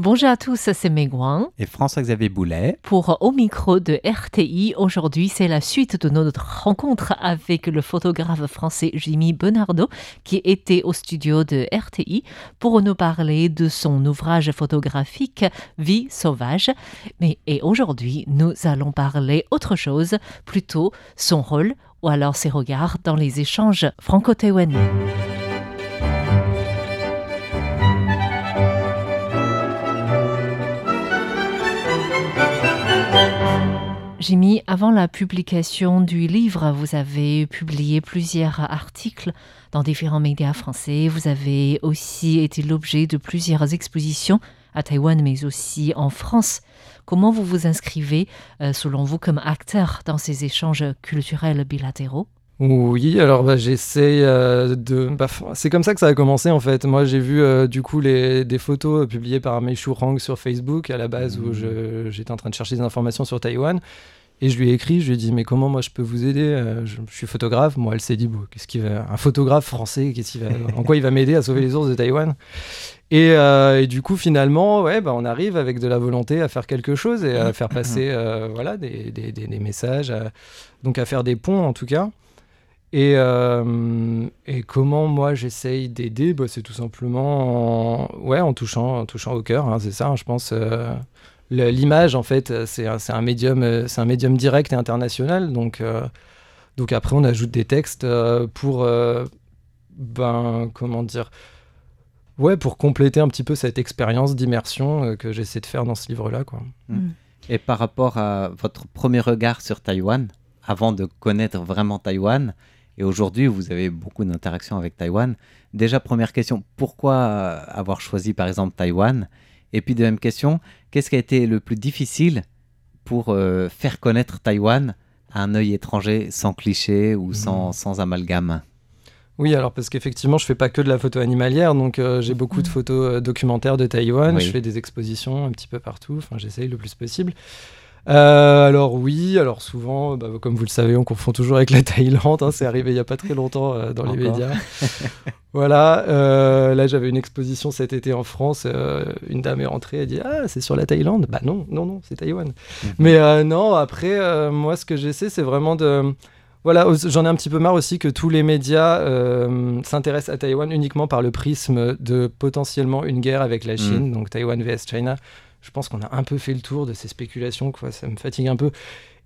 Bonjour à tous, c'est Megwan. Et François-Xavier Boulet. Pour Au micro de RTI, aujourd'hui c'est la suite de notre rencontre avec le photographe français Jimmy Benardo qui était au studio de RTI pour nous parler de son ouvrage photographique Vie sauvage. Mais et aujourd'hui nous allons parler autre chose, plutôt son rôle ou alors ses regards dans les échanges franco-taïwanais. Jimmy, avant la publication du livre, vous avez publié plusieurs articles dans différents médias français. Vous avez aussi été l'objet de plusieurs expositions à Taïwan, mais aussi en France. Comment vous vous inscrivez, euh, selon vous, comme acteur dans ces échanges culturels bilatéraux? Oui, alors bah, j'essaie euh, de. Bah, c'est comme ça que ça a commencé en fait. Moi j'ai vu euh, du coup les, des photos publiées par Meishu Rang sur Facebook à la base où mmh. j'étais en train de chercher des informations sur Taïwan. Et je lui ai écrit, je lui ai dit, mais comment moi je peux vous aider euh, je, suis photographe. Moi, elle s'est dit, bon, qu'est-ce qu'il va. Un photographe français, qu'est-ce va. en quoi il va m'aider à sauver les ours de Taïwan? Et, et, du coup, finalement, ouais, bah, on arrive avec de la volonté à faire quelque chose et à faire passer voilà, des, des, des, messages, donc à faire des ponts en tout cas. Et, euh, et, comment moi j'essaye d'aider? Bah, C'est tout simplement en, ouais, en, touchant, en touchant au cœur, hein, c'est ça, hein, je pense. Euh, l'image, en fait, c'est un, un, médium, un médium direct et international. Donc, euh, donc après, on ajoute des textes pour, ben, comment dire, ouais, pour compléter un petit peu cette expérience d'immersion que j'essaie de faire dans ce livre-là. Quoi. Mm. Et par rapport à votre premier regard sur Taïwan, avant de connaître vraiment Taïwan, et aujourd'hui, vous avez beaucoup d'interactions avec Taïwan. Déjà, première question, pourquoi avoir choisi par exemple Taïwan? Et puis deuxième question, qu'est-ce qui a été le plus difficile pour euh, faire connaître Taïwan à un œil étranger sans cliché ou sans, hmm. sans amalgame? Oui, alors parce qu'effectivement, je fais pas que de la photo animalière, donc euh, j'ai beaucoup de hmm. photos euh, documentaires de Taïwan, je fais des expositions un petit peu partout, enfin j'essaye le plus possible. Euh, alors oui, alors souvent, bah, comme vous le savez, on confond toujours avec la Thaïlande. Hein, c'est arrivé il n'y a pas très longtemps euh, dans les médias. voilà, euh, là j'avais une exposition cet été en France. une dame est rentrée, elle dit ah c'est sur la Thaïlande. Bah non, non non, c'est Taïwan. Mhm. Mais non, après moi ce que j'essaie c'est vraiment de voilà, j'en ai un petit peu marre aussi que tous les médias s'intéressent à Taïwan uniquement par le prisme de potentiellement une guerre avec la Chine, mhm. donc Taïwan vs China je pense qu'on a un peu fait le tour de ces spéculations, quoi. ça me fatigue un peu.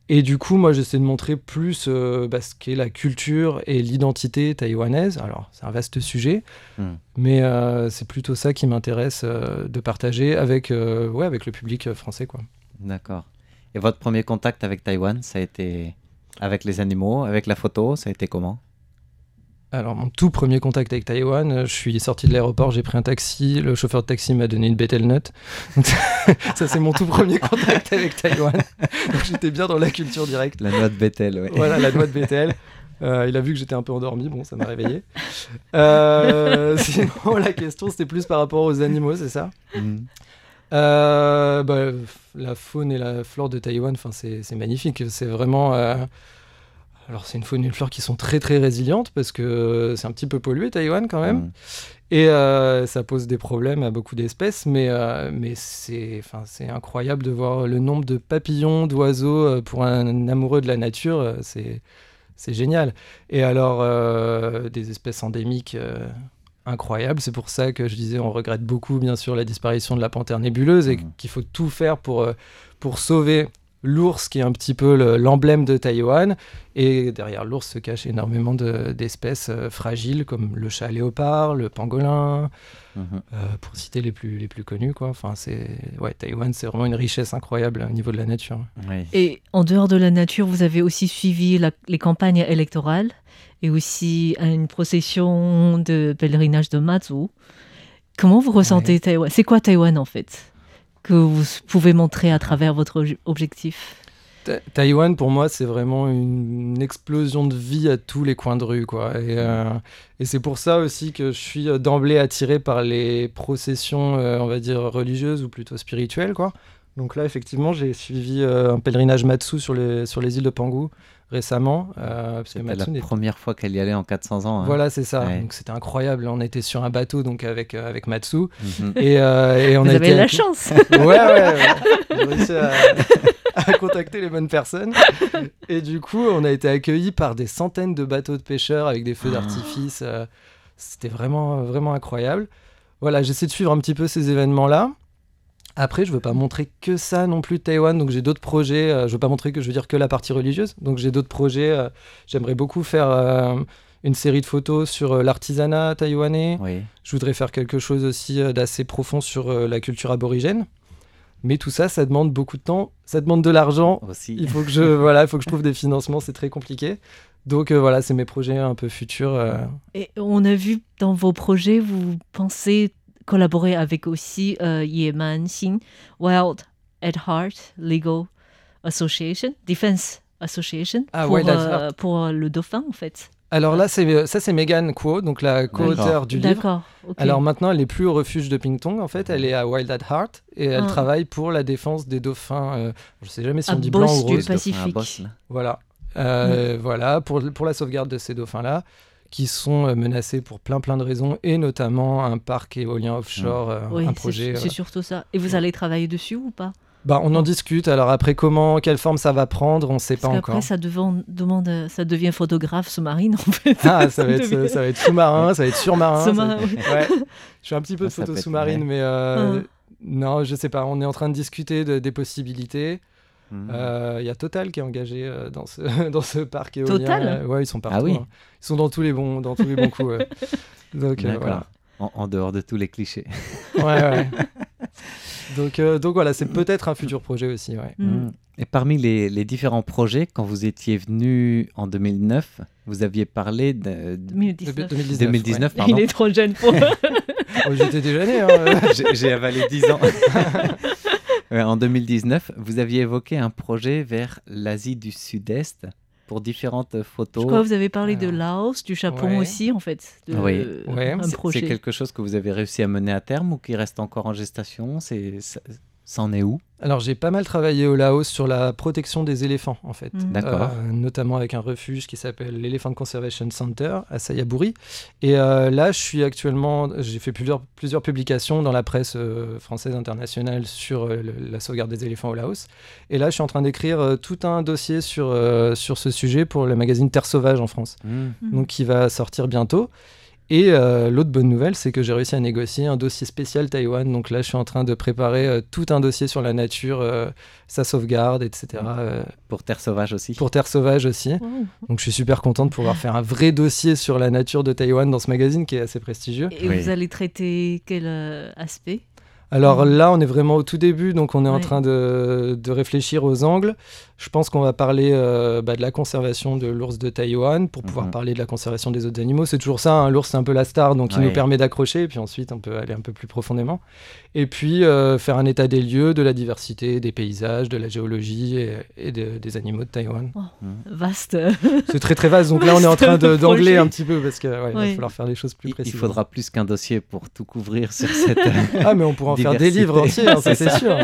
Et du coup, moi, j'essaie de montrer plus euh, bah, ce qu'est la culture et l'identité taïwanaise. Alors, c'est un vaste sujet, hmm. mais euh, c'est plutôt ça qui m'intéresse euh, de partager avec, ouais, avec le public français. quoi. D'accord. Et votre premier contact avec Taïwan, ça a été avec les animaux, avec la photo, ça a été comment? Alors, mon tout premier contact avec Taïwan, euh, je suis sorti de l'aéroport, j'ai pris un taxi, le chauffeur de taxi m'a donné une Bethel Nut. ça, c'est mon tout premier contact avec Taïwan. Donc, j'étais bien dans la culture directe. La noix de Bethel, oui. Voilà, la noix de Bethel. Euh, il a vu que j'étais un peu endormi, bon, ça m'a réveillé. Euh, sinon, la question, c'était plus par rapport aux animaux, c'est ça? Mm. bah, La faune et la flore de Taïwan, c'est magnifique. C'est vraiment alors c'est une faune et une flore qui sont très très résilientes parce que c'est un petit peu pollué Taïwan quand même. Mmh. Et euh, ça pose des problèmes à beaucoup d'espèces, mais, euh, mais c'est incroyable de voir le nombre de papillons, d'oiseaux euh, pour un amoureux de la nature, c'est génial. Et alors, des espèces endémiques incroyables, c'est pour ça que je disais on regrette beaucoup bien sûr la disparition de la panthère nébuleuse et mmh. qu'il faut tout faire pour, pour sauver l'ours qui est un petit peu l'emblème de Taïwan. Et derrière l'ours se cachent énormément d'espèces euh, fragiles comme le chat léopard, le pangolin, mhm. euh, pour citer les plus, les plus connus. Quoi. Enfin, ouais, Taïwan, c'est vraiment une richesse incroyable au niveau de la nature. Et en dehors de la nature, vous avez aussi suivi les campagnes électorales et aussi une procession de pèlerinage de Matsu. Comment vous ressentez Taïwan? C'est quoi Taïwan en fait? Que vous pouvez montrer à travers votre objectif? Taïwan, pour moi, c'est vraiment une, explosion de vie à tous les coins de rue. Quoi. Et, euh, c'est pour ça aussi que je suis d'emblée attiré par les processions, euh, on va dire, religieuses ou plutôt spirituelles. Quoi. Donc là, effectivement, j'ai suivi un pèlerinage Matsu sur les, sur les îles de Pangou récemment. Euh, C'était la première fois qu'elle y allait en 400 ans. Hein. Voilà, c'est ça. Donc c'était incroyable. On était sur un bateau donc avec euh, avec Matsu et, euh, et, on Vous a avez la chance. ouais ouais. ouais. J'ai réussi à, à, contacter les bonnes personnes. Et du coup, on a été accueillis par des centaines de bateaux de pêcheurs avec des feux ah. d'artifice. Euh, c'était vraiment vraiment incroyable. Voilà, j'essaie de suivre un petit peu ces événements là. Après, je veux pas montrer que ça non plus de Taïwan, donc j'ai d'autres projets. Euh, je veux pas montrer que je veux dire que la partie religieuse, donc j'ai d'autres projets. Euh, j'aimerais beaucoup faire euh, une série de photos sur l'artisanat taïwanais. Je voudrais faire quelque chose aussi d'assez profond sur la culture aborigène. Mais tout ça, ça demande beaucoup de temps, ça demande de l'argent. Aussi. Il faut que je voilà, il faut que je trouve des financements, c'est très compliqué. Donc voilà, c'est mes projets un peu futurs. Et on a vu dans vos projets, vous pensez collaboré avec aussi euh, Yeman Xin Wild at Heart Legal Association, Defense Association, ah, pour, euh, pour le dauphin en fait. Alors là, c'est, ça c'est Megan Kuo, donc la co-auteure du livre. D'accord. Alors maintenant, elle est plus au refuge de Pingtong, en fait, elle est à Wild at Heart et elle ah. travaille pour la défense des dauphins. Euh, je sais jamais si on dit blanc ou rose. Du Pacifique. voilà, euh, voilà pour, pour la sauvegarde de ces dauphins-là qui sont euh, menacés pour plein plein de raisons, et notamment un parc éolien offshore, euh, un projet. C'est euh, surtout ça. Et vous allez travailler dessus ou pas? Bah, on en discute. Alors après, comment, quelle forme ça va prendre, on ne sait pas encore. Après, ça, demande, ça devient photographe sous-marine en fait. Ah, ça va être, ça va être sous-marin, ça va être surmarin. Sous-marin, ouais. Je fais un petit peu de photos sous-marine, mais ah. non, je sais pas. On est en train de discuter des possibilités. Il euh, y a Total qui est engagé euh, dans, ce, dans ce parc éolien. Total Ouais, ils sont partout. Ah oui. Hein. Ils sont dans tous les bons, dans tous les bons coups. Donc euh, voilà. En, dehors de tous les clichés. ouais, ouais. donc, donc voilà, c'est peut-être un futur projet aussi. Ouais. Mm. Mm. Et parmi les, les, différents projets, quand vous étiez venu en 2009, vous aviez parlé de 2019. 2019, pardon. Il est trop jeune pour. oh, J'étais déjà né. Hein. J'ai avalé 10 ans. Euh, en 2019, vous aviez évoqué un projet vers l'Asie du Sud-Est pour différentes photos. Je crois que vous avez parlé de Laos, du Japon aussi, en fait. De, oui, ouais. c'est quelque chose que vous avez réussi à mener à terme ou qui reste encore en gestation? C'est ça en est où? Alors j'ai pas mal travaillé au Laos sur la protection des éléphants en fait. D'accord. Euh, notamment avec un refuge qui s'appelle l'Elephant Conservation Center à Sayaburi. Et euh, là je suis actuellement, j'ai fait plusieurs, plusieurs publications dans la presse euh, française internationale sur la sauvegarde des éléphants au Laos. Et là je suis en train d'écrire tout un dossier sur, sur ce sujet pour le magazine Terre Sauvage en France, mhm. donc qui va sortir bientôt. Et euh, l'autre bonne nouvelle, c'est que j'ai réussi à négocier un dossier spécial Taïwan. Donc là, je suis en train de préparer euh, tout un dossier sur la nature, euh, sa sauvegarde, etc. pour Terre Sauvage aussi. Pour Terre Sauvage aussi. Donc je suis super content de pouvoir faire un vrai dossier sur la nature de Taïwan dans ce magazine qui est assez prestigieux. Et vous allez traiter quel aspect? Alors là, on est vraiment au tout début, donc on est en train de, réfléchir aux angles. Je pense qu'on va parler euh, bah, de la conservation de l'ours de Taïwan pour pouvoir mhm. parler de la conservation des autres animaux. C'est toujours ça, hein. l'ours c'est un peu la star, donc il nous permet d'accrocher, et puis ensuite on peut aller un peu plus profondément. Et puis euh, faire un état des lieux, de la diversité, des paysages, de la géologie et, des animaux de Taïwan. Oh, mhm. Vaste. C'est très très vaste, donc là on est en train d'angler un petit peu parce qu'il va falloir faire des choses plus précises. Il faudra plus qu'un dossier pour tout couvrir sur cette. ah, mais on pourra en faire des livres entiers, hein, ça c'est sûr.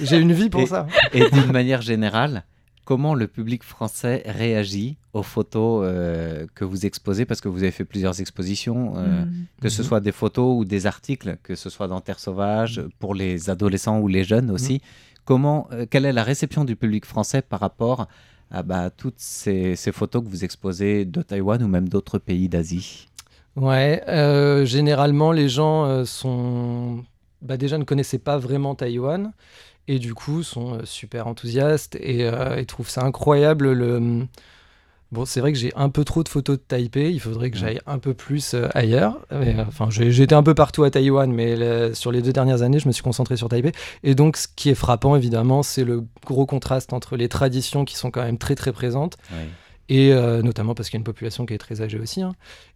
J'ai une vie pour ça. Et d'une manière générale, comment le public français réagit aux photos euh, que vous exposez Parce que vous avez fait plusieurs expositions, euh, mm. que ce mm-hmm. soit des photos ou des articles, que ce soit dans Terre Sauvage, pour les adolescents ou les jeunes aussi. Mm. Comment, euh, quelle est la réception du public français par rapport à bah, toutes ces, photos que vous exposez de Taïwan ou même d'autres pays d'Asie? Ouais, généralement les gens sont bah, déjà ne connaissaient pas vraiment Taïwan et du coup sont euh, super enthousiastes euh, et, trouvent ça incroyable le Bon, c'est vrai que j'ai un peu trop de photos de Taipei, il faudrait que j'aille un peu plus euh, ailleurs. enfin, été un peu partout à Taïwan, mais sur les deux dernières années, je me suis concentré sur Taipei. Et donc, ce qui est frappant, évidemment, c'est le gros contraste entre les traditions qui sont quand même très très présentes, et notamment parce qu'il y a une population qui est très âgée aussi, hein,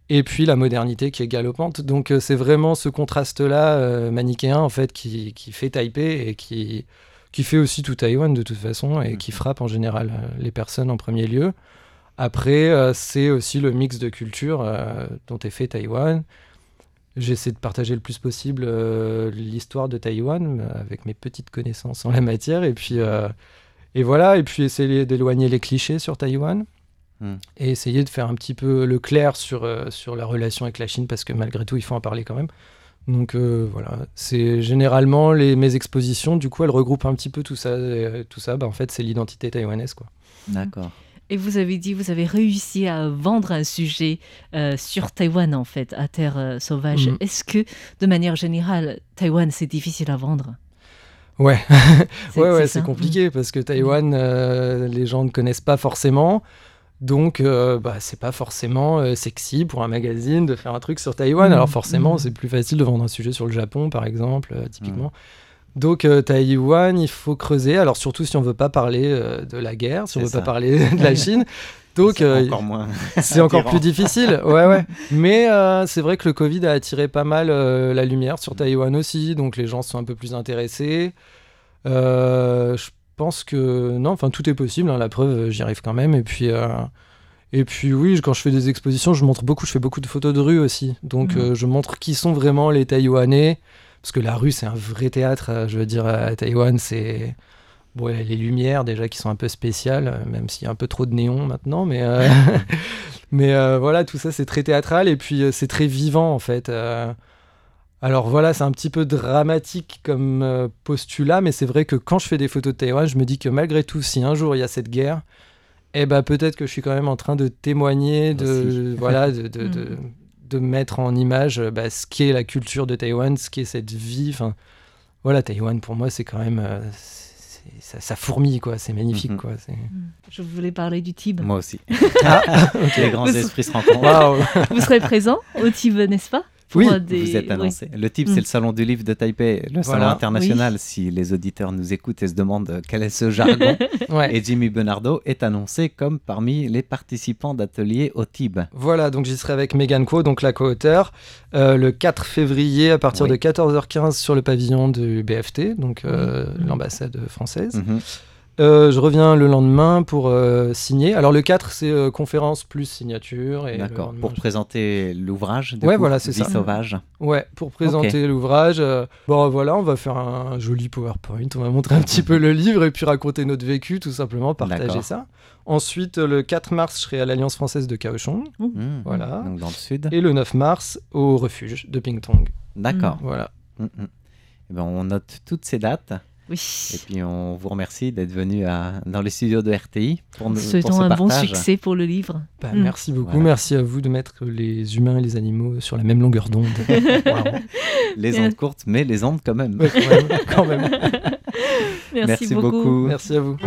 et puis la modernité qui est galopante. Donc c'est vraiment ce contraste-là manichéen en fait qui, qui fait Taipei et qui qui fait aussi tout Taïwan de toute façon et qui frappe en général euh, les personnes en premier lieu. Après, euh, c'est aussi le mix de cultures euh, dont est fait Taïwan. J'essaie de partager le plus possible euh, l'histoire de Taïwan euh, avec mes petites connaissances en la matière. Et puis, euh, et voilà, et puis essayer d'éloigner les clichés sur Taïwan. Hmm. Et essayer de faire un petit peu le clair sur, euh, sur la relation avec la Chine, parce que malgré tout, il faut en parler quand même. Donc euh, voilà, c'est généralement les, mes expositions, du coup, elles regroupent un petit peu tout ça. Et, euh, tout ça, bah, en fait, c'est l'identité taïwanaise. Quoi. D'accord. Et vous avez dit, vous avez réussi à vendre un sujet euh, sur Taïwan, en fait, à Terre euh, sauvage. Mhm. Est-ce que, de manière générale, Taïwan, c'est difficile à vendre? Ouais, C'est- ouais, ouais, c'est compliqué parce que Taïwan, euh, les gens ne connaissent pas forcément. Donc, euh, bah, c'est pas forcément euh, sexy pour un magazine de faire un truc sur Taïwan. Alors, forcément, Mhm. c'est plus facile de vendre un sujet sur le Japon, par exemple, euh, typiquement. Donc, euh, Taïwan, il faut creuser. Alors, surtout si on veut pas parler de la guerre, si on veut ça. pas parler de la Chine. Donc, C'est encore moins. c'est encore attirant. plus difficile. Ouais, ouais. Mais c'est vrai que le Covid a attiré pas mal la lumière sur Taïwan aussi, donc les gens sont un peu plus intéressés. Je pense que non, enfin tout est possible. hein, la preuve, j'y arrive quand même. Et puis, euh, et puis oui, quand je fais des expositions, je montre beaucoup. Je fais beaucoup de photos de rue aussi. Donc Mhm. euh, je montre qui sont vraiment les Taïwanais, parce que la rue c'est un vrai théâtre. euh, Je veux dire, à Taïwan, c'est Bon, il y a les lumières déjà qui sont un peu spéciales, euh, même s'il y a un peu trop de néon maintenant, mais, euh, mais euh, voilà, tout ça c'est très théâtral et puis euh, c'est très vivant en fait. euh. Alors voilà, c'est un petit peu dramatique comme euh, postulat, mais c'est vrai que quand je fais des photos de Taïwan, je me dis que malgré tout, si un jour il y a cette guerre, eh ben peut-être que je suis quand même en train de témoigner, de Aussi. voilà, de, de, de, Mm. de mettre en image euh, bah, ce qu'est la culture de Taïwan, ce qu'est cette vie. Enfin, voilà, Taïwan pour moi c'est quand même euh, c'est- ça, ça fourmille quoi, c'est magnifique Mhm. quoi. c'est- Je voulais parler du Tib. Moi aussi. Ah, Les grands Vous- esprits se rencontrent. Waouh. Vous serez présent au Tib, n'est-ce pas? Pour, Oui, des- Vous êtes oui. annoncé. Le type, Mm. c'est le salon du livre de Taipei, le salon international. Si les auditeurs nous écoutent et se demandent euh, quel est ce jargon, Ouais. et Jimmy Bernardo est annoncé comme parmi les participants d'ateliers au TIB. Voilà, donc j'y serai avec Megan Quo, donc la co-auteure, euh, le 4 février à partir Oui. de 14h15 sur le pavillon du BFT, donc euh, l'ambassade française. Mhm. Euh, je reviens le lendemain pour euh, signer. Alors le 4, c'est euh, conférence plus signature. D'accord. Pour je- présenter l'ouvrage, du Ouais, coup, voilà, c'est ça. sauvage. Ouais, pour présenter l'ouvrage. bon, voilà, on va faire un joli PowerPoint. On va montrer un petit peu le livre et puis raconter notre vécu, tout simplement, partager ça. Ensuite, le 4 mars, je serai à l'Alliance française de Kaohsiung. Mhm. Voilà. Donc dans le sud. Et le 9 mars, au refuge de Pingtong. D'accord. Voilà. Mhm. Eh ben, on note toutes ces dates Oui. et puis on vous remercie d'être venu à, dans les studios de RTI pour, nous, pour Souhaitons ce un bon succès pour le livre. Bah, Mm. Merci beaucoup. Voilà. Merci à vous de mettre les humains et les animaux sur la même longueur d'onde. Les ondes courtes, mais les ondes quand même. Ouais, quand même, quand même. Merci, Merci beaucoup. beaucoup. Merci à vous.